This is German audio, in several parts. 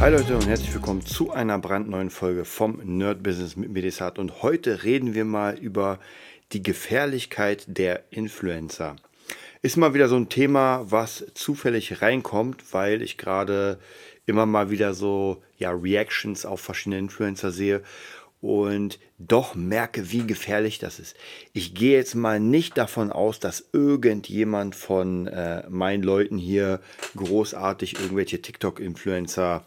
Hi Leute und herzlich willkommen zu einer brandneuen Folge vom Nerd Business mit Medisat und heute reden wir mal über die Gefährlichkeit der Influencer. Ist mal wieder so ein Thema, was zufällig reinkommt, weil ich gerade immer mal wieder so ja Reactions auf verschiedene Influencer sehe und doch merke, wie gefährlich das ist. Ich gehe jetzt mal nicht davon aus, dass irgendjemand von äh, meinen Leuten hier großartig irgendwelche TikTok-Influencer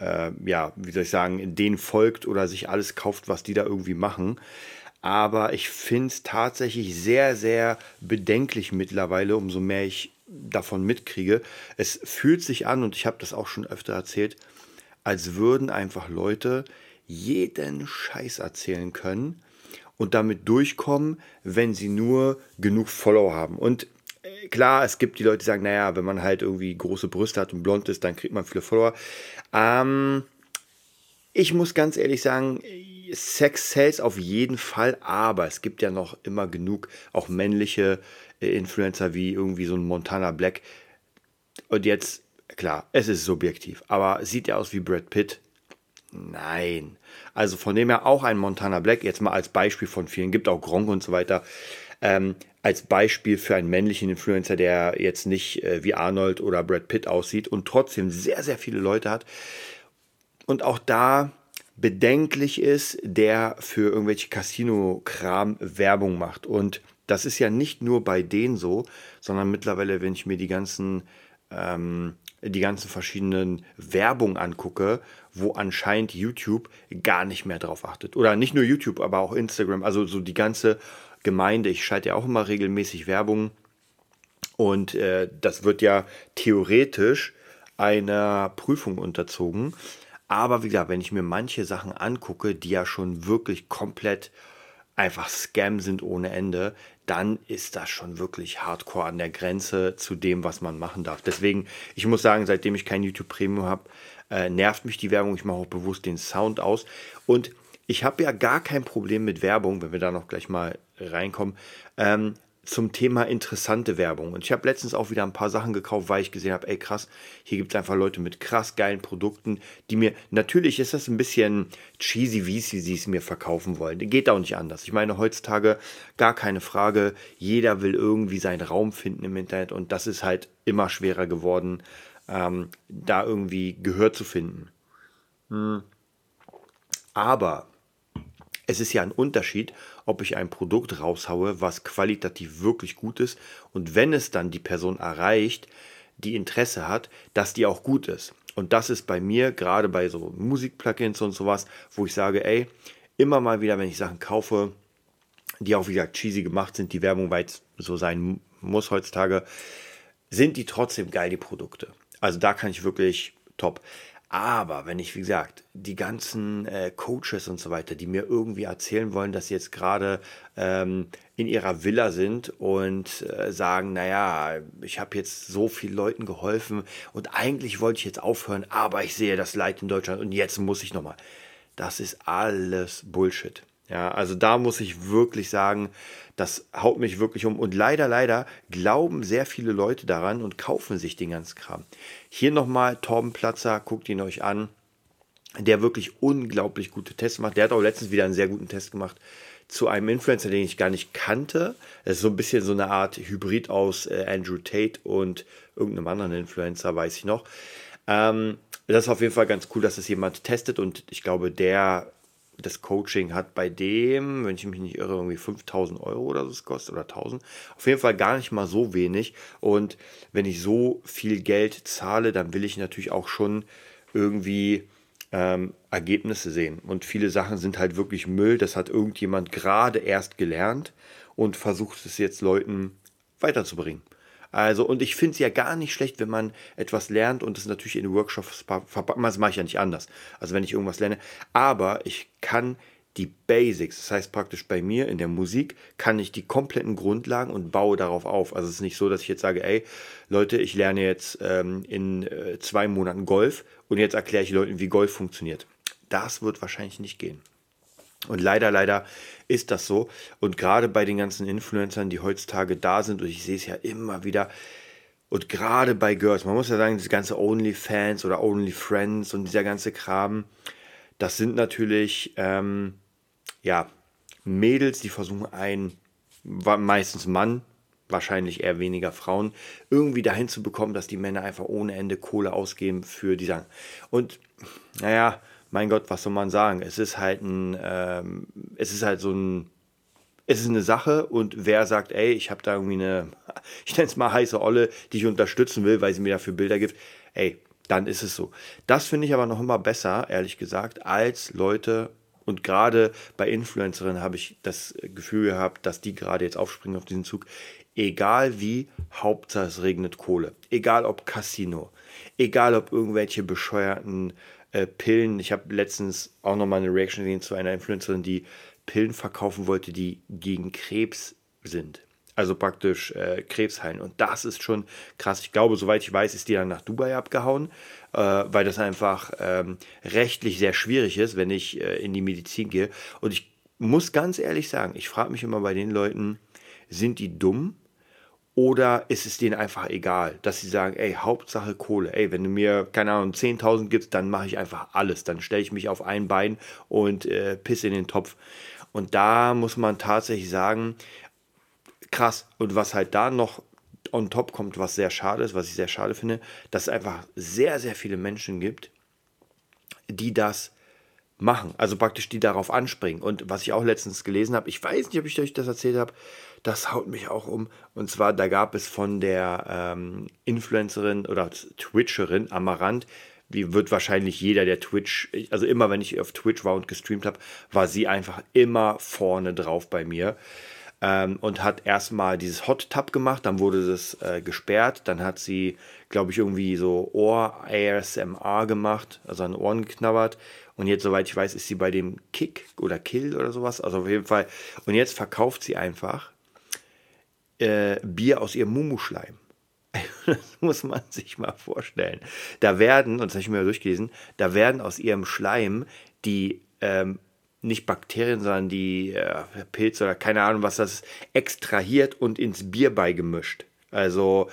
äh, ja, wie soll ich sagen, denen folgt oder sich alles kauft, was die da irgendwie machen. Aber ich finde es tatsächlich sehr, sehr bedenklich mittlerweile, umso mehr ich davon mitkriege. Es fühlt sich an, und ich habe das auch schon öfter erzählt, als würden einfach Leute jeden Scheiß erzählen können und damit durchkommen, wenn sie nur genug Follower haben. Und klar, es gibt die Leute, die sagen, naja, wenn man halt irgendwie große Brüste hat und blond ist, dann kriegt man viele Follower. Ähm, ich muss ganz ehrlich sagen, Sex sells auf jeden Fall, aber es gibt ja noch immer genug auch männliche äh, Influencer wie irgendwie so ein Montana Black. Und jetzt, klar, es ist subjektiv, aber sieht er aus wie Brad Pitt? Nein. Also von dem her auch ein Montana Black, jetzt mal als Beispiel von vielen, gibt auch Gronk und so weiter. Ähm, als Beispiel für einen männlichen Influencer, der jetzt nicht äh, wie Arnold oder Brad Pitt aussieht und trotzdem sehr, sehr viele Leute hat. Und auch da bedenklich ist, der für irgendwelche Casino-Kram Werbung macht. Und das ist ja nicht nur bei denen so, sondern mittlerweile, wenn ich mir die ganzen, ähm, die ganzen verschiedenen Werbung angucke, wo anscheinend YouTube gar nicht mehr drauf achtet. Oder nicht nur YouTube, aber auch Instagram. Also so die ganze Gemeinde. Ich schalte ja auch immer regelmäßig Werbung und äh, das wird ja theoretisch einer Prüfung unterzogen. Aber wie gesagt, wenn ich mir manche Sachen angucke, die ja schon wirklich komplett einfach Scam sind ohne Ende, dann ist das schon wirklich hardcore an der Grenze zu dem, was man machen darf. Deswegen, ich muss sagen, seitdem ich kein YouTube Premium habe, äh, nervt mich die Werbung. Ich mache auch bewusst den Sound aus. Und ich habe ja gar kein Problem mit Werbung, wenn wir da noch gleich mal reinkommen, ähm, zum Thema interessante Werbung. Und ich habe letztens auch wieder ein paar Sachen gekauft, weil ich gesehen habe, ey krass, hier gibt es einfach Leute mit krass geilen Produkten, die mir, natürlich ist das ein bisschen cheesy, wie sie es mir verkaufen wollen. Geht auch nicht anders. Ich meine, heutzutage gar keine Frage, jeder will irgendwie seinen Raum finden im Internet und das ist halt immer schwerer geworden, ähm, da irgendwie Gehör zu finden. Hm. Aber es ist ja ein Unterschied, ob ich ein Produkt raushaue, was qualitativ wirklich gut ist und wenn es dann die Person erreicht, die Interesse hat, dass die auch gut ist. Und das ist bei mir, gerade bei so Musikplugins und sowas, wo ich sage, ey, immer mal wieder, wenn ich Sachen kaufe, die auch wieder cheesy gemacht sind, die Werbung weit so sein muss heutzutage, sind die trotzdem geil, die Produkte. Also da kann ich wirklich top. Aber wenn ich, wie gesagt, die ganzen äh, Coaches und so weiter, die mir irgendwie erzählen wollen, dass sie jetzt gerade ähm, in ihrer Villa sind und äh, sagen, naja, ich habe jetzt so vielen Leuten geholfen und eigentlich wollte ich jetzt aufhören, aber ich sehe das Leid in Deutschland und jetzt muss ich nochmal. Das ist alles Bullshit. Ja, also da muss ich wirklich sagen, das haut mich wirklich um. Und leider, leider glauben sehr viele Leute daran und kaufen sich den ganzen Kram. Hier nochmal Torben Platzer, guckt ihn euch an. Der wirklich unglaublich gute Tests macht. Der hat auch letztens wieder einen sehr guten Test gemacht zu einem Influencer, den ich gar nicht kannte. Das ist so ein bisschen so eine Art Hybrid aus äh, Andrew Tate und irgendeinem anderen Influencer, weiß ich noch. Ähm, das ist auf jeden Fall ganz cool, dass das jemand testet und ich glaube, der das Coaching hat bei dem, wenn ich mich nicht irre, irgendwie 5000 Euro oder so kostet oder 1000. Auf jeden Fall gar nicht mal so wenig. Und wenn ich so viel Geld zahle, dann will ich natürlich auch schon irgendwie ähm, Ergebnisse sehen. Und viele Sachen sind halt wirklich Müll. Das hat irgendjemand gerade erst gelernt und versucht es jetzt Leuten weiterzubringen. Also, und ich finde es ja gar nicht schlecht, wenn man etwas lernt und es natürlich in Workshops verpackt. Das mache ich ja nicht anders. Also, wenn ich irgendwas lerne. Aber ich kann die Basics. Das heißt praktisch bei mir in der Musik kann ich die kompletten Grundlagen und baue darauf auf. Also es ist nicht so, dass ich jetzt sage, ey Leute, ich lerne jetzt ähm, in äh, zwei Monaten Golf und jetzt erkläre ich Leuten, wie Golf funktioniert. Das wird wahrscheinlich nicht gehen. Und leider, leider ist das so. Und gerade bei den ganzen Influencern, die heutzutage da sind, und ich sehe es ja immer wieder, und gerade bei Girls, man muss ja sagen, das ganze OnlyFans oder OnlyFriends und dieser ganze Kram, das sind natürlich, ähm, ja, Mädels, die versuchen einen, meistens Mann, wahrscheinlich eher weniger Frauen, irgendwie dahin zu bekommen, dass die Männer einfach ohne Ende Kohle ausgeben für die Sachen. Und naja, mein Gott, was soll man sagen? Es ist halt ein, ähm, es ist halt so ein, es ist eine Sache und wer sagt, ey, ich habe da irgendwie eine, ich nenne es mal heiße Olle, die ich unterstützen will, weil sie mir dafür Bilder gibt, ey, dann ist es so. Das finde ich aber noch immer besser, ehrlich gesagt, als Leute und gerade bei Influencerinnen habe ich das Gefühl gehabt, dass die gerade jetzt aufspringen auf diesen Zug. Egal wie, Hauptsache es regnet Kohle. Egal ob Casino, egal ob irgendwelche bescheuerten äh, Pillen. Ich habe letztens auch nochmal eine Reaction gesehen zu einer Influencerin, die Pillen verkaufen wollte, die gegen Krebs sind. Also praktisch äh, Krebs heilen. Und das ist schon krass. Ich glaube, soweit ich weiß, ist die dann nach Dubai abgehauen, äh, weil das einfach ähm, rechtlich sehr schwierig ist, wenn ich äh, in die Medizin gehe. Und ich muss ganz ehrlich sagen, ich frage mich immer bei den Leuten, sind die dumm oder ist es denen einfach egal, dass sie sagen, ey, Hauptsache Kohle. Ey, wenn du mir, keine Ahnung, 10.000 gibst, dann mache ich einfach alles. Dann stelle ich mich auf ein Bein und äh, pisse in den Topf. Und da muss man tatsächlich sagen, krass. Und was halt da noch on top kommt, was sehr schade ist, was ich sehr schade finde, dass es einfach sehr, sehr viele Menschen gibt, die das machen. Also praktisch die darauf anspringen. Und was ich auch letztens gelesen habe, ich weiß nicht, ob ich euch das erzählt habe, das haut mich auch um. Und zwar, da gab es von der ähm, Influencerin oder Twitcherin Amarant, wie wird wahrscheinlich jeder, der Twitch, also immer wenn ich auf Twitch war und gestreamt habe, war sie einfach immer vorne drauf bei mir. Ähm, und hat erstmal dieses Hot Tub gemacht, dann wurde das äh, gesperrt, dann hat sie, glaube ich, irgendwie so Ohr-ASMR gemacht, also an Ohren geknabbert und jetzt, soweit ich weiß, ist sie bei dem Kick oder Kill oder sowas, also auf jeden Fall. Und jetzt verkauft sie einfach äh, Bier aus ihrem Mumuschleim. Das muss man sich mal vorstellen. Da werden, und das habe ich mir durchgelesen, da werden aus ihrem Schleim die ähm, nicht Bakterien, sondern die äh, Pilze oder keine Ahnung, was das ist, extrahiert und ins Bier beigemischt. Also,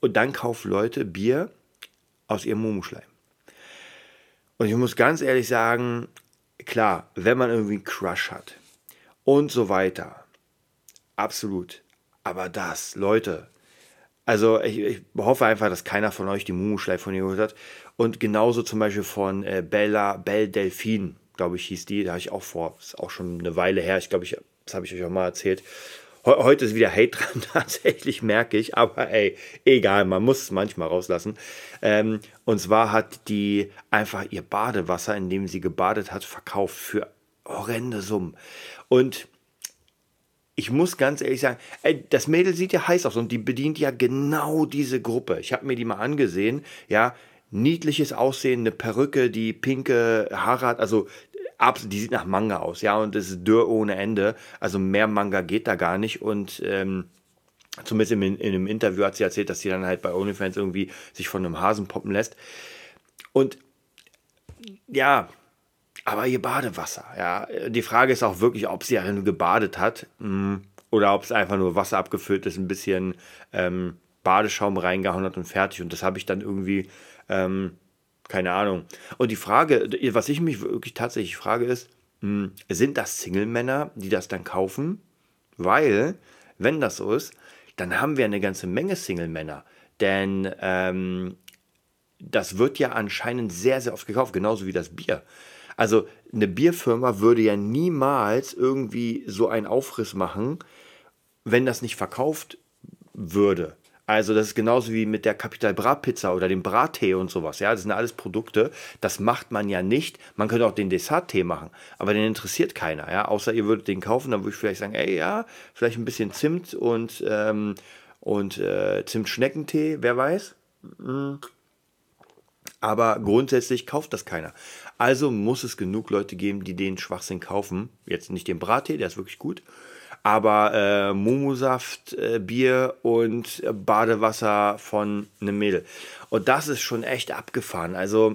und dann kaufen Leute Bier aus ihrem Mumuschleim. Und ich muss ganz ehrlich sagen, klar, wenn man irgendwie einen Crush hat und so weiter, absolut. Aber das, Leute, also ich, ich, hoffe einfach, dass keiner von euch die Mumu-Schleif von ihr gehört hat. Und genauso zum Beispiel von äh, Bella, Belle Delphine, glaube ich, hieß die. Da habe ich auch vor, ist auch schon eine Weile her. Ich glaube, ich, das habe ich euch auch mal erzählt. He heute ist wieder Hate dran, tatsächlich merke ich. Aber ey, egal, man muss es manchmal rauslassen. Ähm, und zwar hat die einfach ihr Badewasser, in dem sie gebadet hat, verkauft für horrende Summen. Und ich muss ganz ehrlich sagen, ey, das Mädel sieht ja heiß aus und die bedient ja genau diese Gruppe. Ich habe mir die mal angesehen, ja, niedliches Aussehen, eine Perücke, die pinke Haare hat, also die sieht nach Manga aus, ja, und es ist dürr ohne Ende. Also mehr Manga geht da gar nicht und ähm, zumindest in, in einem Interview hat sie erzählt, dass sie dann halt bei OnlyFans irgendwie sich von einem Hasen poppen lässt. Und ja, aber ihr Badewasser, ja. Die Frage ist auch wirklich, ob sie nur gebadet hat mh, oder ob es einfach nur Wasser abgefüllt ist, ein bisschen ähm, Badeschaum reingehauen hat und fertig. Und das habe ich dann irgendwie, ähm, keine Ahnung. Und die Frage, was ich mich wirklich tatsächlich frage, ist, mh, sind das Single-Männer, die das dann kaufen? Weil, wenn das so ist, dann haben wir eine ganze Menge Single-Männer. Denn ähm, das wird ja anscheinend sehr, sehr oft gekauft, genauso wie das Bier. Also eine Bierfirma würde ja niemals irgendwie so einen Aufriss machen, wenn das nicht verkauft würde. Also das ist genauso wie mit der Capital Bra Pizza oder dem Brattee und sowas. Ja, das sind alles Produkte. Das macht man ja nicht. Man könnte auch den Desserttee machen, aber den interessiert keiner. Ja, außer ihr würdet den kaufen, dann würde ich vielleicht sagen, ey ja, vielleicht ein bisschen Zimt und ähm, und äh, Zimtschneckentee, wer weiß. Mhm. Aber grundsätzlich kauft das keiner. Also muss es genug Leute geben, die den Schwachsinn kaufen. Jetzt nicht den Brattee, der ist wirklich gut. Aber äh, Momosaft, äh, Bier und Badewasser von einem Mädel. Und das ist schon echt abgefahren. Also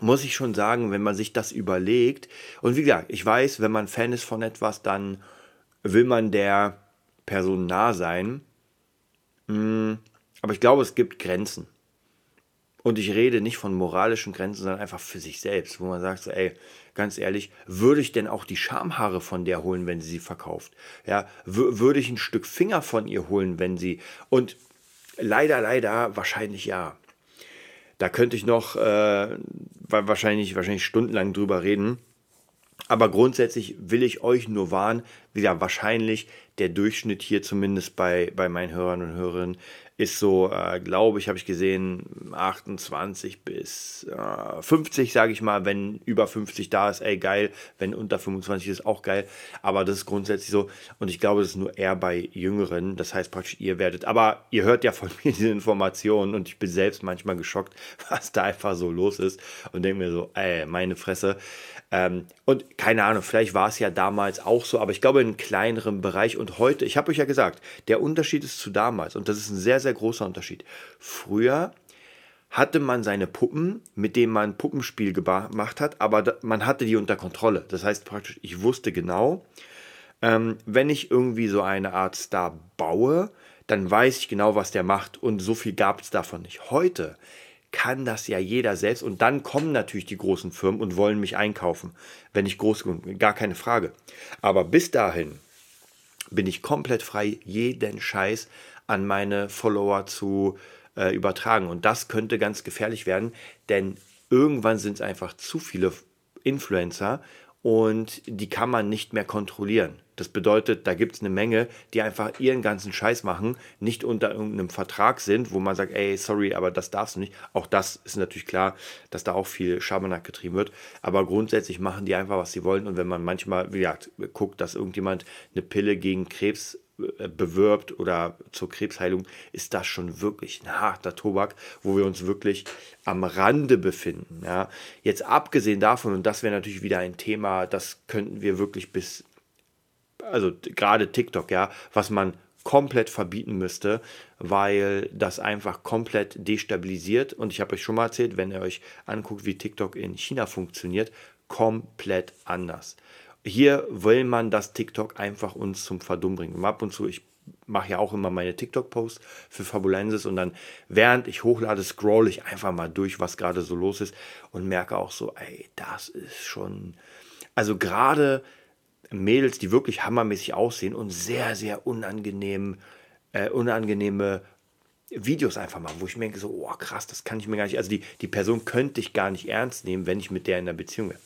muss ich schon sagen, wenn man sich das überlegt. Und wie gesagt, ich weiß, wenn man Fan ist von etwas, dann will man der Person nah sein. Hm, aber ich glaube, es gibt Grenzen. Und ich rede nicht von moralischen Grenzen, sondern einfach für sich selbst, wo man sagt, so, ey, ganz ehrlich, würde ich denn auch die Schamhaare von der holen, wenn sie sie verkauft? Ja, würde ich ein Stück Finger von ihr holen, wenn sie. Und leider, leider, wahrscheinlich ja. Da könnte ich noch äh, wahrscheinlich, wahrscheinlich stundenlang drüber reden. Aber grundsätzlich will ich euch nur warnen, wie ja, wahrscheinlich der Durchschnitt hier zumindest bei, bei meinen Hörern und Hörerinnen ist so, äh, glaube ich, habe ich gesehen, 28 bis äh, 50, sage ich mal. Wenn über 50 da ist, ey, geil. Wenn unter 25 ist, auch geil. Aber das ist grundsätzlich so. Und ich glaube, das ist nur eher bei Jüngeren. Das heißt praktisch, ihr werdet, aber ihr hört ja von mir diese Informationen und ich bin selbst manchmal geschockt, was da einfach so los ist. Und denke mir so, ey, meine Fresse. Ähm, und keine Ahnung, vielleicht war es ja damals auch so, aber ich glaube in einem kleineren Bereich. Und heute, ich habe euch ja gesagt, der Unterschied ist zu damals. Und das ist ein sehr, sehr großer Unterschied. Früher hatte man seine Puppen, mit denen man Puppenspiel gemacht hat, aber man hatte die unter Kontrolle. Das heißt praktisch, ich wusste genau, ähm, wenn ich irgendwie so eine Art Star baue, dann weiß ich genau, was der macht und so viel gab es davon nicht. Heute kann das ja jeder selbst. Und dann kommen natürlich die großen Firmen und wollen mich einkaufen, wenn ich groß bin. Gar keine Frage. Aber bis dahin bin ich komplett frei, jeden Scheiß an meine Follower zu äh, übertragen. Und das könnte ganz gefährlich werden, denn irgendwann sind es einfach zu viele Influencer und die kann man nicht mehr kontrollieren. Das bedeutet, da gibt es eine Menge, die einfach ihren ganzen Scheiß machen, nicht unter irgendeinem Vertrag sind, wo man sagt, ey, sorry, aber das darfst du nicht. Auch das ist natürlich klar, dass da auch viel Schabernack getrieben wird. Aber grundsätzlich machen die einfach, was sie wollen. Und wenn man manchmal, wie gesagt, guckt, dass irgendjemand eine Pille gegen Krebs bewirbt oder zur Krebsheilung, ist das schon wirklich ein harter Tobak, wo wir uns wirklich am Rande befinden. Ja. Jetzt abgesehen davon, und das wäre natürlich wieder ein Thema, das könnten wir wirklich bis also gerade TikTok, ja, was man komplett verbieten müsste, weil das einfach komplett destabilisiert. Und ich habe euch schon mal erzählt, wenn ihr euch anguckt, wie TikTok in China funktioniert, komplett anders. Hier will man das TikTok einfach uns zum Verdummen bringen. Ab und zu, ich mache ja auch immer meine TikTok-Posts für Fabulensis und dann, während ich hochlade, scroll ich einfach mal durch, was gerade so los ist und merke auch so, ey, das ist schon, also gerade Mädels, die wirklich hammermäßig aussehen und sehr, sehr unangenehm, äh, unangenehme Videos einfach machen, wo ich mir denke, so, oh krass, das kann ich mir gar nicht, also die, die Person könnte ich gar nicht ernst nehmen, wenn ich mit der in einer Beziehung wäre.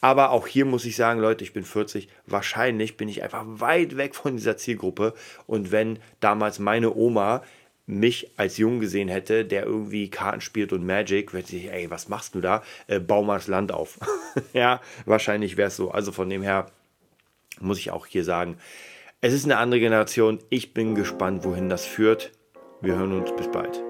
Aber auch hier muss ich sagen, Leute, ich bin 40, wahrscheinlich bin ich einfach weit weg von dieser Zielgruppe. Und wenn damals meine Oma mich als Jung gesehen hätte, der irgendwie Karten spielt und Magic, würde ich, ey, was machst du da? Äh, bau mal das Land auf. ja, wahrscheinlich wäre es so. Also von dem her, muss ich auch hier sagen, es ist eine andere Generation. Ich bin gespannt, wohin das führt. Wir hören uns bis bald.